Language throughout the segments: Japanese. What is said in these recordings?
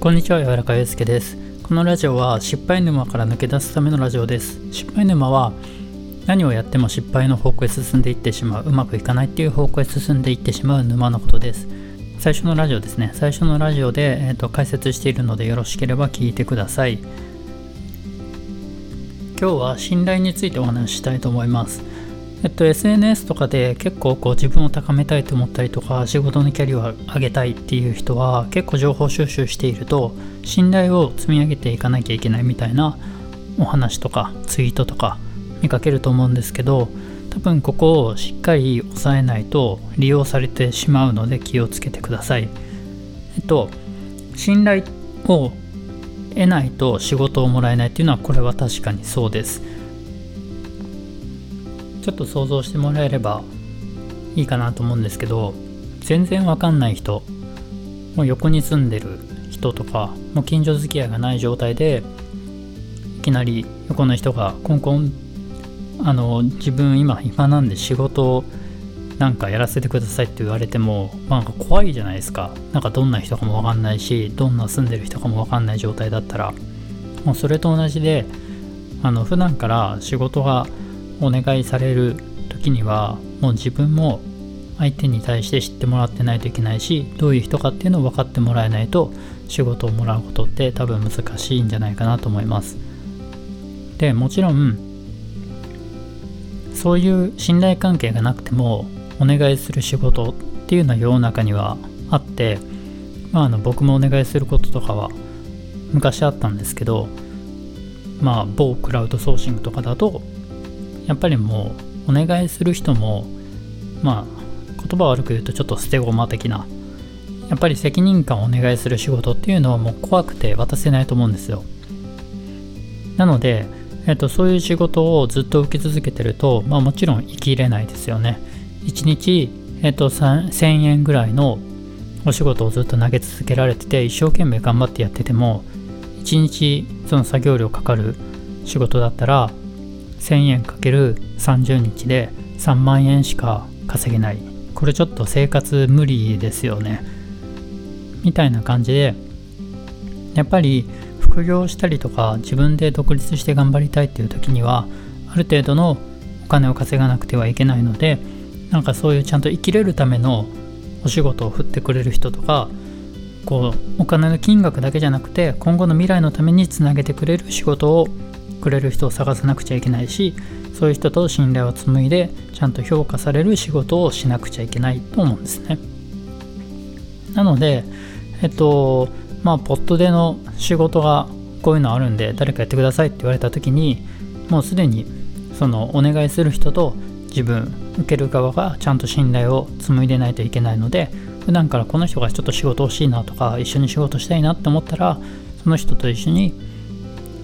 こんにちは、柔らかゆうすけです。このラジオは失敗沼から抜け出すためのラジオです。失敗沼は何をやっても失敗の方向へ進んでいってしまう、うまくいかないっていう方向へ進んでいってしまう沼のことです。最初のラジオですね。最初のラジオで、えーと解説しているのでよろしければ聞いてください。今日は信頼についてお話ししたいと思います。えっと、SNS とかで結構こう自分を高めたいと思ったりとか仕事のキャリアを上げたいっていう人は結構情報収集していると信頼を積み上げていかなきゃいけないみたいなお話とかツイートとか見かけると思うんですけど多分ここをしっかり押さえないと利用されてしまうので気をつけてください。えっと信頼を得ないと仕事をもらえないっていうのはこれは確かにそうです。ちょっと想像してもらえればいいかなと思うんですけど全然わかんない人もう横に住んでる人とかもう近所付き合いがない状態でいきなり横の人がコンコンあの自分今暇なんで仕事なんかやらせてくださいって言われてもなんか怖いじゃないですか。なんかどんな人かもわかんないしどんな住んでる人かもわかんない状態だったらもうそれと同じであの普段から仕事がお願いされる時にはもう自分も相手に対して知ってもらってないといけないしどういう人かっていうのを分かってもらえないと仕事をもらうことって多分難しいんじゃないかなと思います。でもちろんそういう信頼関係がなくてもお願いする仕事っていうのは世の中にはあって、まあ、あの僕もお願いすることとかは昔あったんですけどまあ某クラウドソーシングとかだとやっぱりもうお願いする人もまあ言葉悪く言うとちょっと捨て駒的なやっぱり責任感をお願いする仕事っていうのはもう怖くて渡せないと思うんですよ。なので、えっと、そういう仕事をずっと受け続けてると、まあ、もちろん生きれないですよね。1日、えっと、1000円ぐらいのお仕事をずっと投げ続けられてて一生懸命頑張ってやってても1日その作業量かかる仕事だったら1000円かける30日で3万円しか稼げない。これちょっと生活無理ですよね。みたいな感じでやっぱり副業したりとか自分で独立して頑張りたいっていう時にはある程度のお金を稼がなくてはいけないのでなんかそういうちゃんと生きれるためのお仕事を振ってくれる人とかこうお金の金額だけじゃなくて今後の未来のためにつなげてくれる仕事をくれる人を探さなくちゃいけないしそういう人と信頼を紡いでちゃんと評価される仕事をしなくちゃいけないと思うんですね。なのでえっとまあポットでの仕事がこういうのあるんで誰かやってくださいって言われた時にもうすでにそのお願いする人と自分受ける側がちゃんと信頼を紡いでないといけないので普段からこの人がちょっと仕事欲しいなとか一緒に仕事したいなって思ったらその人と一緒に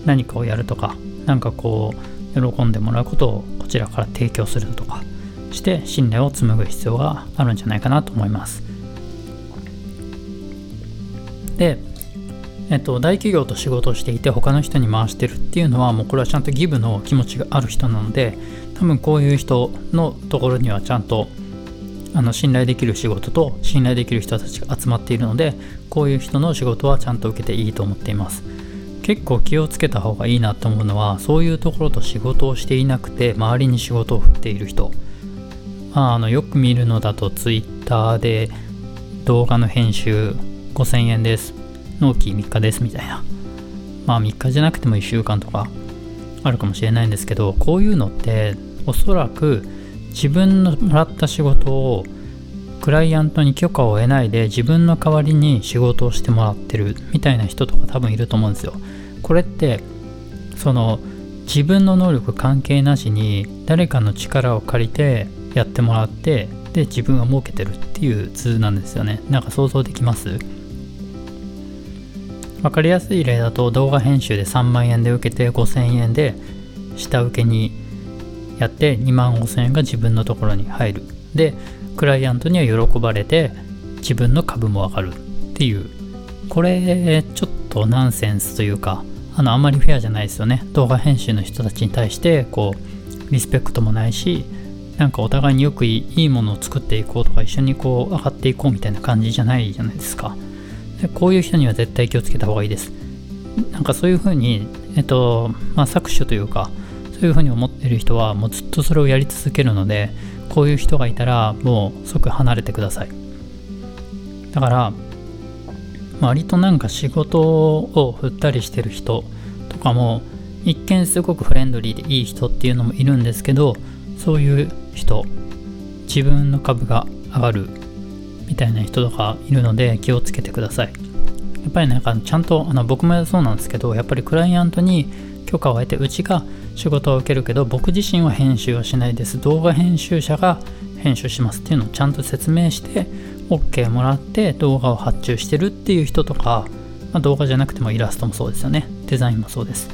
何かをやるとか何かこう喜んでもらうことをこちらから提供するとかして信頼を紡ぐ必要があるんじゃないかなと思います。でえっと、大企業と仕事をしていて他の人に回してるっていうのはもうこれはちゃんとギブの気持ちがある人なので多分こういう人のところにはちゃんとあの信頼できる仕事と信頼できる人たちが集まっているのでこういう人の仕事はちゃんと受けていいと思っています。結構気をつけた方がいいなと思うのはそういうところと仕事をしていなくて周りに仕事を振っている人、まあ、あのよく見るのだと Twitter で動画の編集5000円です。納期3日ですみたいな。まあ3日じゃなくても1週間とかあるかもしれないんですけどこういうのっておそらく自分のもらった仕事をクライアントに許可を得ないで自分の代わりに仕事をしてもらってるみたいな人とか多分いると思うんですよ。これってその自分の能力関係なしに誰かの力を借りてやってもらってで自分は儲けてるっていう図なんですよね。なんか想像できます？わかりやすい例だと動画編集で3万円で受けて5000円で下請けにやって2万5000円が自分のところに入る。でクライアントには喜ばれて自分の株も上がるっていう。これちょっとナンセンスというかあのあんまりフェアじゃないですよね。動画編集の人たちに対してこうリスペクトもないしなんかお互いによくいいものを作っていこうとか一緒にこう上がっていこうみたいな感じじゃないじゃないですか。でこういう人には絶対気をつけた方がいいです。なんかそういうふうにえっとまあ搾取というかそういうふうに思ってる人はもうずっとそれをやり続けるのでこういう人がいたらもう即離れてください。だから割となんか仕事を振ったりしてる人とかも一見すごくフレンドリーでいい人っていうのもいるんですけどそういう人自分の株が上がるみたいな人とかいるので気をつけてください。やっぱりなんかちゃんとあの僕もそうなんですけどやっぱりクライアントに許可を得てうちが仕事を受けるけど僕自身は編集はしないです。動画編集者が編集しますっていうのをちゃんと説明して OK もらって動画を発注してるっていう人とか、まあ、動画じゃなくてもイラストもそうですよね。デザインもそうです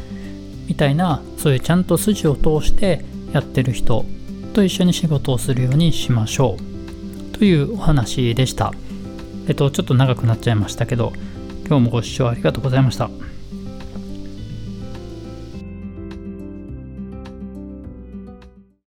みたいなそういうちゃんと筋を通してやってる人と一緒に仕事をするようにしましょう。というお話でした。えっとちょっと長くなっちゃいましたけど今日もご視聴ありがとうございました。